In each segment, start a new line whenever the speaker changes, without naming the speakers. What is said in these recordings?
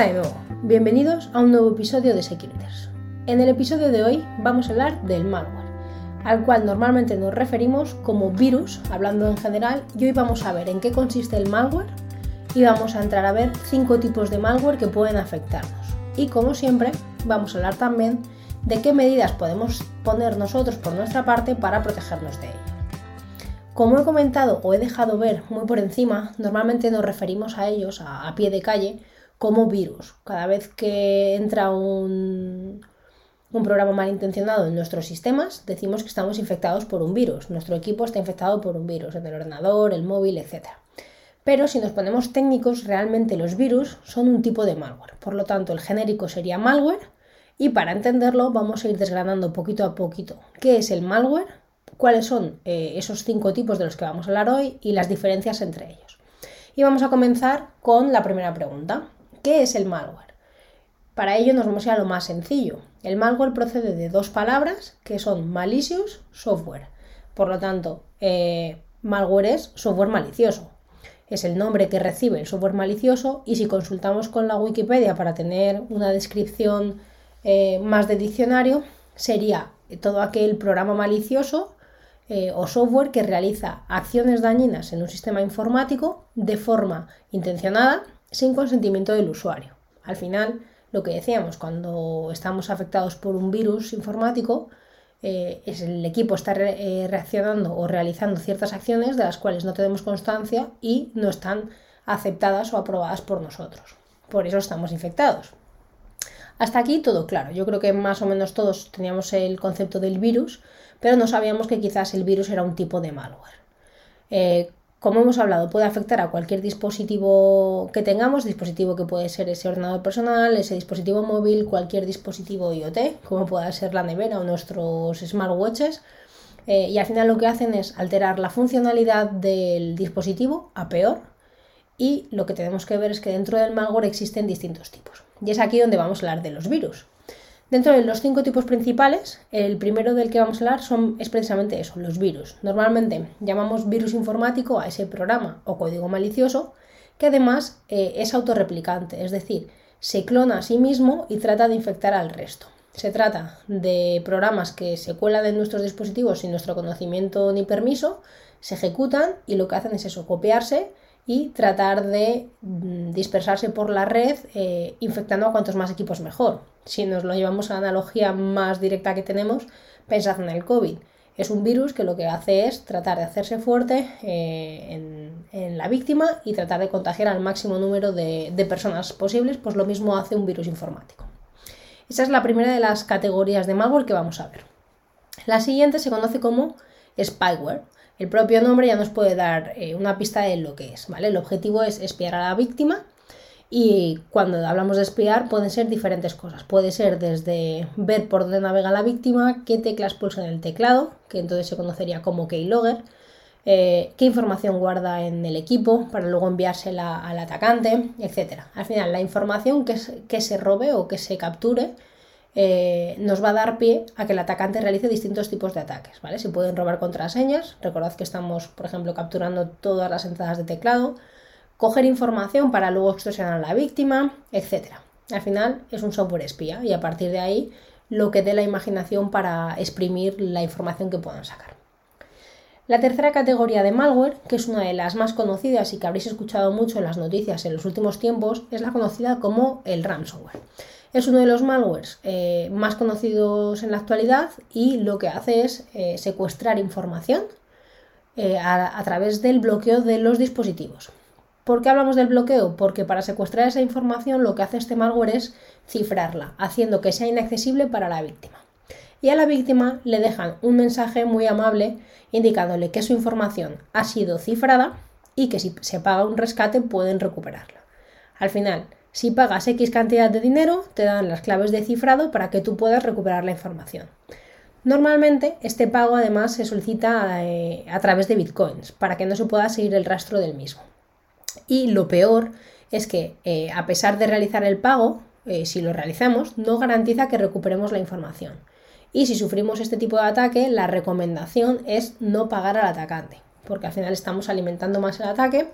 Hola de nuevo, bienvenidos a un nuevo episodio de Securiters. En el episodio de hoy vamos a hablar del malware, al cual normalmente nos referimos como virus, hablando en general, y hoy vamos a ver en qué consiste el malware y vamos a entrar a ver cinco tipos de malware que pueden afectarnos. Y como siempre, vamos a hablar también de qué medidas podemos poner nosotros por nuestra parte para protegernos de ello. Como he comentado o he dejado ver muy por encima, normalmente nos referimos a ellos a, pie de calle como virus. Cada vez que entra un, un programa malintencionado en nuestros sistemas, decimos que estamos infectados por un virus. Nuestro equipo está infectado por un virus, en el ordenador, el móvil, etc. Pero si nos ponemos técnicos, realmente los virus son un tipo de malware. Por lo tanto, el genérico sería malware y para entenderlo vamos a ir desgranando poquito a poquito qué es el malware, cuáles son eh, esos cinco tipos de los que vamos a hablar hoy y las diferencias entre ellos. Y vamos a comenzar con la primera pregunta. ¿Qué es el malware? Para ello nos vamos a lo más sencillo. El malware procede de dos palabras que son malicious software. Por lo tanto, eh, malware es software malicioso es el nombre que recibe el software malicioso y si consultamos con la Wikipedia para tener una descripción eh, más de diccionario, sería todo aquel programa malicioso eh, o software que realiza acciones dañinas en un sistema informático de forma intencionada sin consentimiento del usuario. Al final, lo que decíamos, cuando estamos afectados por un virus informático, eh, es el equipo está eh, reaccionando o realizando ciertas acciones de las cuales no tenemos constancia y no están aceptadas o aprobadas por nosotros. Por eso estamos infectados. Hasta aquí todo claro. Yo creo que más o menos todos teníamos el concepto del virus, pero no sabíamos que quizás el virus era un tipo de malware. Eh, como hemos hablado, puede afectar a cualquier dispositivo que tengamos, dispositivo que puede ser ese ordenador personal, ese dispositivo móvil, cualquier dispositivo IoT, como pueda ser la nevera o nuestros smartwatches. Eh, y al final lo que hacen es alterar la funcionalidad del dispositivo a peor. Y lo que tenemos que ver es que dentro del malware existen distintos tipos. Y es aquí donde vamos a hablar de los virus. Dentro de los cinco tipos principales, el primero del que vamos a hablar son, es precisamente eso, los virus. Normalmente llamamos virus informático a ese programa o código malicioso que además eh, es autorreplicante, es decir, se clona a sí mismo y trata de infectar al resto. Se trata de programas que se cuelan en nuestros dispositivos sin nuestro conocimiento ni permiso, se ejecutan y lo que hacen es eso, copiarse y tratar de mm, dispersarse por la red eh, infectando a cuantos más equipos mejor. Si nos lo llevamos a la analogía más directa que tenemos, pensad en el COVID. Es un virus que lo que hace es tratar de hacerse fuerte eh, en, la víctima y tratar de contagiar al máximo número de, de personas posibles, pues lo mismo hace un virus informático. Esa es la primera de las categorías de malware que vamos a ver. La siguiente se conoce como spyware. El propio nombre ya nos puede dar eh, una pista de lo que es, ¿vale? El objetivo es espiar a la víctima y cuando hablamos de espiar pueden ser diferentes cosas. Puede ser desde ver por dónde navega la víctima, qué teclas pulsa en el teclado, que entonces se conocería como keylogger, eh, qué información guarda en el equipo para luego enviársela al atacante, etc. Al final, la información que, que se robe o que se capture eh, nos va a dar pie a que el atacante realice distintos tipos de ataques, ¿vale? Se pueden robar contraseñas, recordad que estamos, por ejemplo, capturando todas las entradas de teclado, coger información para luego extorsionar a la víctima, etc. Al final es un software espía y a partir de ahí lo que dé la imaginación para exprimir la información que puedan sacar. La tercera categoría de malware, que es una de las más conocidas y que habréis escuchado mucho en las noticias en los últimos tiempos, es la conocida como el ransomware. Es uno de los malwares eh, más conocidos en la actualidad y lo que hace es eh, secuestrar información eh, a, través del bloqueo de los dispositivos. ¿Por qué hablamos del bloqueo? Porque para secuestrar esa información lo que hace este malware es cifrarla, haciendo que sea inaccesible para la víctima. Y a la víctima le dejan un mensaje muy amable indicándole que su información ha sido cifrada y que si se paga un rescate pueden recuperarla. Al final, si pagas X cantidad de dinero, te dan las claves de cifrado para que tú puedas recuperar la información. Normalmente este pago además se solicita eh, a través de bitcoins para que no se pueda seguir el rastro del mismo. Y lo peor es que eh, a pesar de realizar el pago, eh, si lo realizamos, no garantiza que recuperemos la información. Y si sufrimos este tipo de ataque, la recomendación es no pagar al atacante, porque al final estamos alimentando más el ataque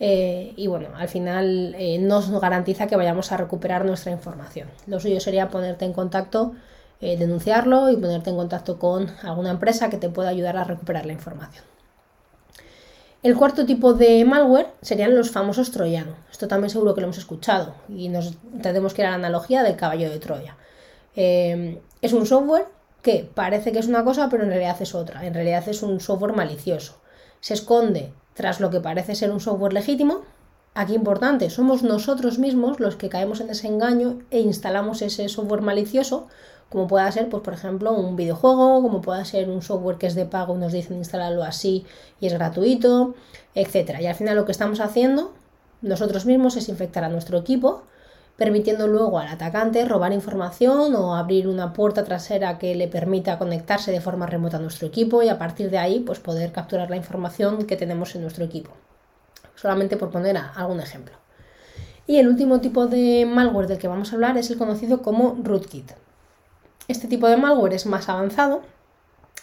eh, y bueno, al final no nos garantiza que vayamos a recuperar nuestra información. Lo suyo sería ponerte en contacto, denunciarlo y ponerte en contacto con alguna empresa que te pueda ayudar a recuperar la información. El cuarto tipo de malware serían los famosos troyanos. Esto también seguro que lo hemos escuchado y nos tenemos que ir la analogía del caballo de Troya. es un software que parece que es una cosa, pero en realidad es otra. En realidad es un software malicioso. Se esconde tras lo que parece ser un software legítimo. Aquí importante, somos nosotros mismos los que caemos en ese engaño e instalamos ese software malicioso, como pueda ser, pues por ejemplo, un videojuego, como pueda ser un software que es de pago y nos dicen instalarlo así y es gratuito, etc. Y al final lo que estamos haciendo nosotros mismos es infectar a nuestro equipo permitiendo luego al atacante robar información o abrir una puerta trasera que le permita conectarse de forma remota a nuestro equipo y a partir de ahí pues poder capturar la información que tenemos en nuestro equipo. Solamente por poner algún ejemplo. Y el último tipo de malware del que vamos a hablar es el conocido como rootkit. Este tipo de malware es más avanzado,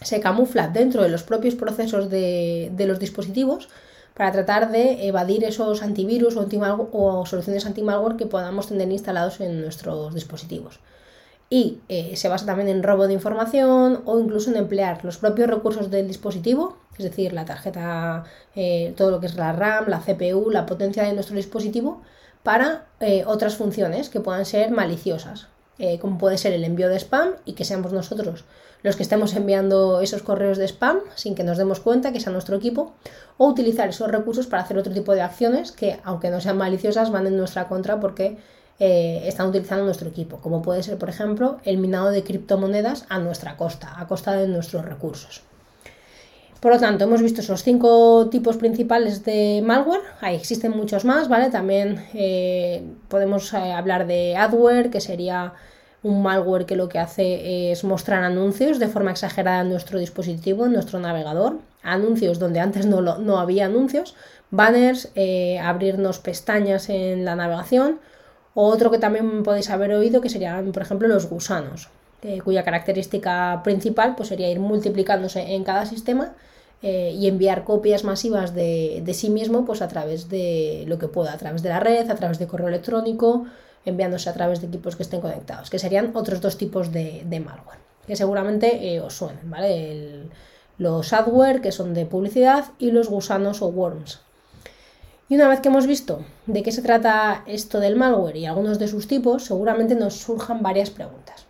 se camufla dentro de los propios procesos de, los dispositivos para tratar de evadir esos antivirus o, soluciones anti-malware que podamos tener instalados en nuestros dispositivos. Y eh, se basa también en robo de información o incluso en emplear los propios recursos del dispositivo, es decir, la tarjeta, eh, todo lo que es la RAM, la CPU, la potencia de nuestro dispositivo, para eh, otras funciones que puedan ser maliciosas, como puede ser el envío de spam y que seamos nosotros los que estemos enviando esos correos de spam sin que nos demos cuenta que sea nuestro equipo, o utilizar esos recursos para hacer otro tipo de acciones que, aunque no sean maliciosas, van en nuestra contra porque eh, están utilizando nuestro equipo, como puede ser, por ejemplo, el minado de criptomonedas a nuestra costa, a costa de nuestros recursos. Por lo tanto, hemos visto esos cinco tipos principales de malware. Ahí existen muchos más, ¿vale? También eh, podemos eh, hablar de adware, que sería un malware que lo que hace es mostrar anuncios de forma exagerada en nuestro dispositivo, en nuestro navegador, anuncios donde antes no, no había anuncios, banners, eh, abrirnos pestañas en la navegación, o otro que también podéis haber oído que serían, por ejemplo, los gusanos, cuya característica principal pues, sería ir multiplicándose en cada sistema eh, y enviar copias masivas de, sí mismo pues, a través de lo que pueda, a través de la red, a través de correo electrónico, enviándose a través de equipos que estén conectados, que serían otros dos tipos de, malware, que seguramente eh, os suenen, ¿vale? los adware, que son de publicidad, y los gusanos o worms. Y una vez que hemos visto de qué se trata esto del malware y algunos de sus tipos, seguramente nos surjan varias preguntas.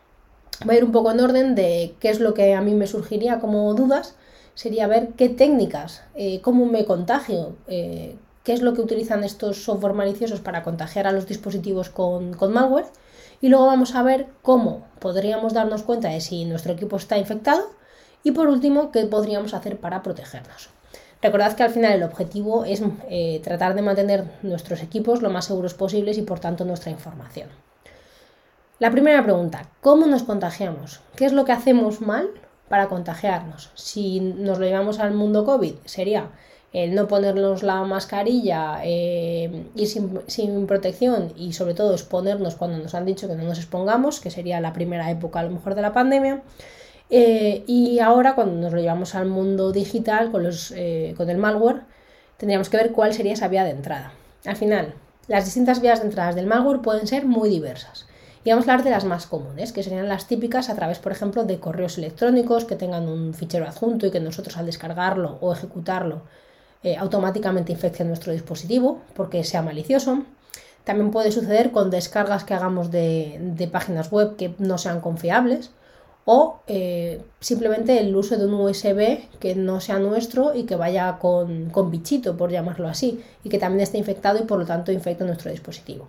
Voy a ir un poco en orden de qué es lo que a mí me surgiría como dudas. Sería ver qué técnicas, eh, cómo me contagio, eh, qué es lo que utilizan estos software maliciosos para contagiar a los dispositivos con, malware. Y luego vamos a ver cómo podríamos darnos cuenta de si nuestro equipo está infectado. Y por último, qué podríamos hacer para protegernos. Recordad que al final el objetivo es eh, tratar de mantener nuestros equipos lo más seguros posibles y por tanto nuestra información. La primera pregunta, ¿cómo nos contagiamos? ¿Qué es lo que hacemos mal para contagiarnos? Si nos lo llevamos al mundo COVID, sería el no ponernos la mascarilla, eh, ir sin, protección y sobre todo exponernos cuando nos han dicho que no nos expongamos, que sería la primera época a lo mejor de la pandemia. Eh, y ahora cuando nos lo llevamos al mundo digital con, los, eh, con el malware, tendríamos que ver cuál sería esa vía de entrada. Al final, las distintas vías de entrada del malware pueden ser muy diversas. Y vamos a hablar de las más comunes, que serían las típicas a través, por ejemplo, de correos electrónicos que tengan un fichero adjunto y que nosotros al descargarlo o ejecutarlo eh, automáticamente infecte nuestro dispositivo porque sea malicioso. También puede suceder con descargas que hagamos de, páginas web que no sean confiables o eh, simplemente el uso de un USB que no sea nuestro y que vaya con, bichito, por llamarlo así, y que también esté infectado y por lo tanto infecte nuestro dispositivo.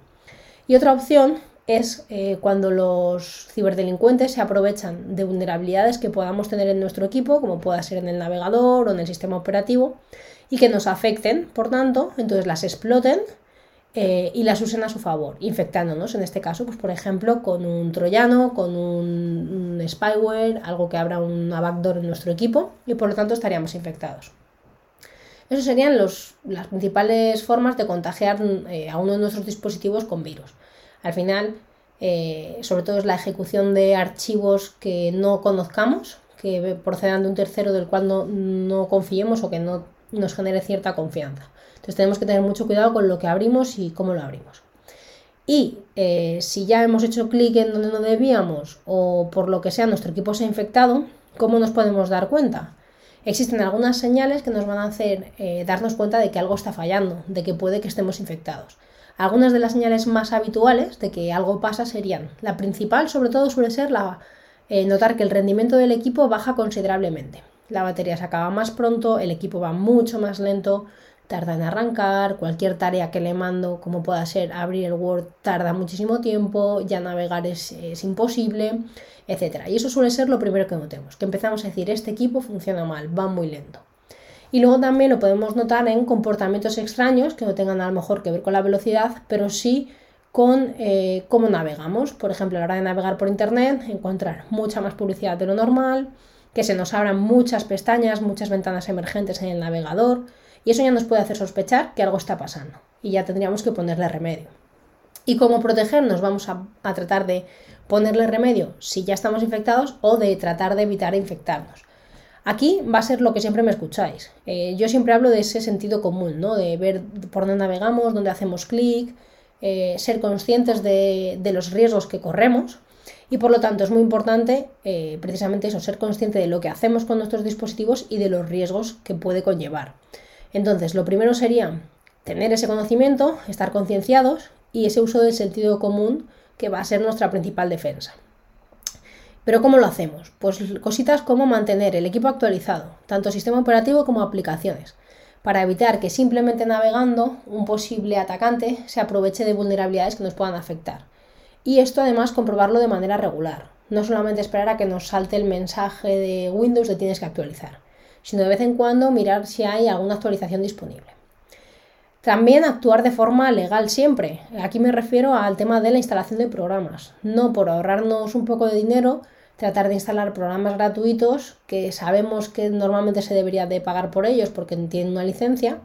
Y otra opción es eh, cuando los ciberdelincuentes se aprovechan de vulnerabilidades que podamos tener en nuestro equipo, como pueda ser en el navegador o en el sistema operativo, y que nos afecten, por tanto, entonces las exploten eh, y las usen a su favor, infectándonos, en este caso, pues por ejemplo, con un troyano, con un, spyware, algo que abra una backdoor en nuestro equipo y por lo tanto estaríamos infectados. Esas serían las principales formas de contagiar eh, a uno de nuestros dispositivos con virus. Al final, eh, sobre todo es la ejecución de archivos que no conozcamos, que procedan de un tercero del cual no, confiemos o que no nos genere cierta confianza. Entonces tenemos que tener mucho cuidado con lo que abrimos y cómo lo abrimos. Y eh, si ya hemos hecho clic en donde no debíamos o por lo que sea nuestro equipo se ha infectado, ¿cómo nos podemos dar cuenta? Existen algunas señales que nos van a hacer eh, darnos cuenta de que algo está fallando, de que puede que estemos infectados. Algunas de las señales más habituales de que algo pasa serían, la principal sobre todo suele ser la, eh, notar que el rendimiento del equipo baja considerablemente. La batería se acaba más pronto, el equipo va mucho más lento, tarda en arrancar, cualquier tarea que le mando, como pueda ser abrir el Word, tarda muchísimo tiempo, ya navegar es, es, imposible, etc. Y eso suele ser lo primero que notemos, que empezamos a decir, este equipo funciona mal, va muy lento. Y luego también lo podemos notar en comportamientos extraños que no tengan a lo mejor que ver con la velocidad, pero sí con eh, cómo navegamos. Por ejemplo, a la hora de navegar por Internet, encontrar mucha más publicidad de lo normal, que se nos abran muchas pestañas, muchas ventanas emergentes en el navegador, y eso ya nos puede hacer sospechar que algo está pasando y ya tendríamos que ponerle remedio. ¿Y cómo protegernos? Vamos a, tratar de ponerle remedio si ya estamos infectados o de tratar de evitar infectarnos. Aquí va a ser lo que siempre me escucháis. Eh, yo siempre hablo de ese sentido común, ¿no? De ver por dónde navegamos, dónde hacemos clic, eh, ser conscientes de, los riesgos que corremos. Y por lo tanto es muy importante eh, precisamente eso, ser consciente de lo que hacemos con nuestros dispositivos y de los riesgos que puede conllevar. Entonces, lo primero sería tener ese conocimiento, estar concienciados y ese uso del sentido común que va a ser nuestra principal defensa. Pero ¿cómo lo hacemos? Pues cositas como mantener el equipo actualizado, tanto sistema operativo como aplicaciones, para evitar que simplemente navegando un posible atacante se aproveche de vulnerabilidades que nos puedan afectar. Y esto además comprobarlo de manera regular, no solamente esperar a que nos salte el mensaje de Windows de tienes que actualizar, sino de vez en cuando mirar si hay alguna actualización disponible. También actuar de forma legal siempre. Aquí me refiero al tema de la instalación de programas. No por ahorrarnos un poco de dinero, tratar de instalar programas gratuitos que sabemos que normalmente se debería de pagar por ellos porque tienen una licencia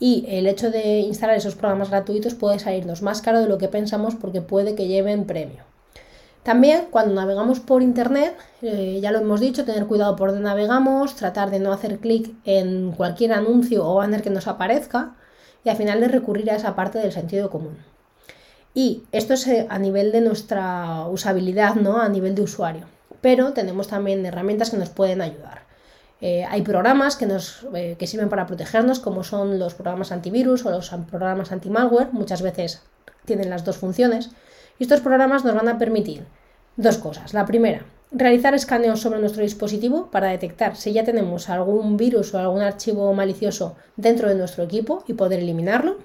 y el hecho de instalar esos programas gratuitos puede salirnos más caro de lo que pensamos porque puede que lleven premio. También cuando navegamos por internet, eh, ya lo hemos dicho, tener cuidado por dónde navegamos, tratar de no hacer clic en cualquier anuncio o banner que nos aparezca y al final de recurrir a esa parte del sentido común. Y esto es eh, a nivel de nuestra usabilidad, ¿no? A nivel de usuario pero tenemos también herramientas que nos pueden ayudar. Eh, hay programas que, nos, eh, que sirven para protegernos, como son los programas antivirus o los programas anti-malware, muchas veces tienen las dos funciones, y estos programas nos van a permitir dos cosas. La primera, realizar escaneos sobre nuestro dispositivo para detectar si ya tenemos algún virus o algún archivo malicioso dentro de nuestro equipo y poder eliminarlo.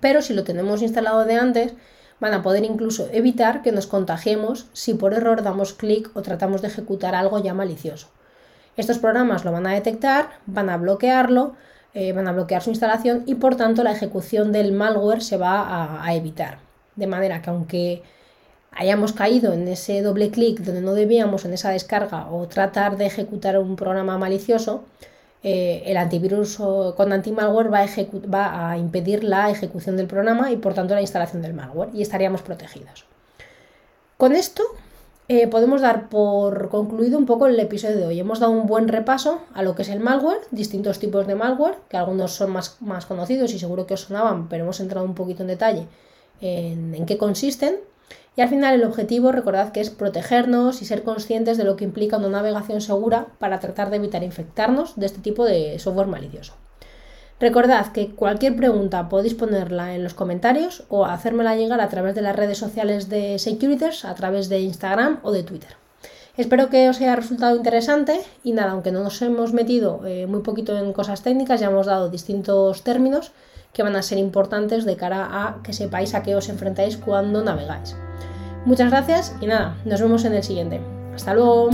Pero si lo tenemos instalado de antes, van a poder incluso evitar que nos contagiemos si por error damos clic o tratamos de ejecutar algo ya malicioso. Estos programas lo van a detectar, van a bloquearlo, eh, van a bloquear su instalación y por tanto la ejecución del malware se va a evitar. De manera que aunque hayamos caído en ese doble clic donde no debíamos en esa descarga o tratar de ejecutar un programa malicioso, eh, el antivirus con anti-malware va, va a impedir la ejecución del programa y por tanto la instalación del malware y estaríamos protegidos. Con esto eh, podemos dar por concluido un poco el episodio de hoy. Hemos dado un buen repaso a lo que es el malware, distintos tipos de malware, que algunos son más, más conocidos y seguro que os sonaban, pero hemos entrado un poquito en detalle en, en qué consisten. Y al final el objetivo, recordad que es protegernos y ser conscientes de lo que implica una navegación segura para tratar de evitar infectarnos de este tipo de software malicioso. Recordad que cualquier pregunta podéis ponerla en los comentarios o hacérmela llegar a través de las redes sociales de Securiters, a través de Instagram o de Twitter. Espero que os haya resultado interesante y nada, aunque no nos hemos metido eh, muy poquito en cosas técnicas, ya hemos dado distintos términos que van a ser importantes de cara a que sepáis a qué os enfrentáis cuando navegáis. Muchas gracias y nada, nos vemos en el siguiente. Hasta luego.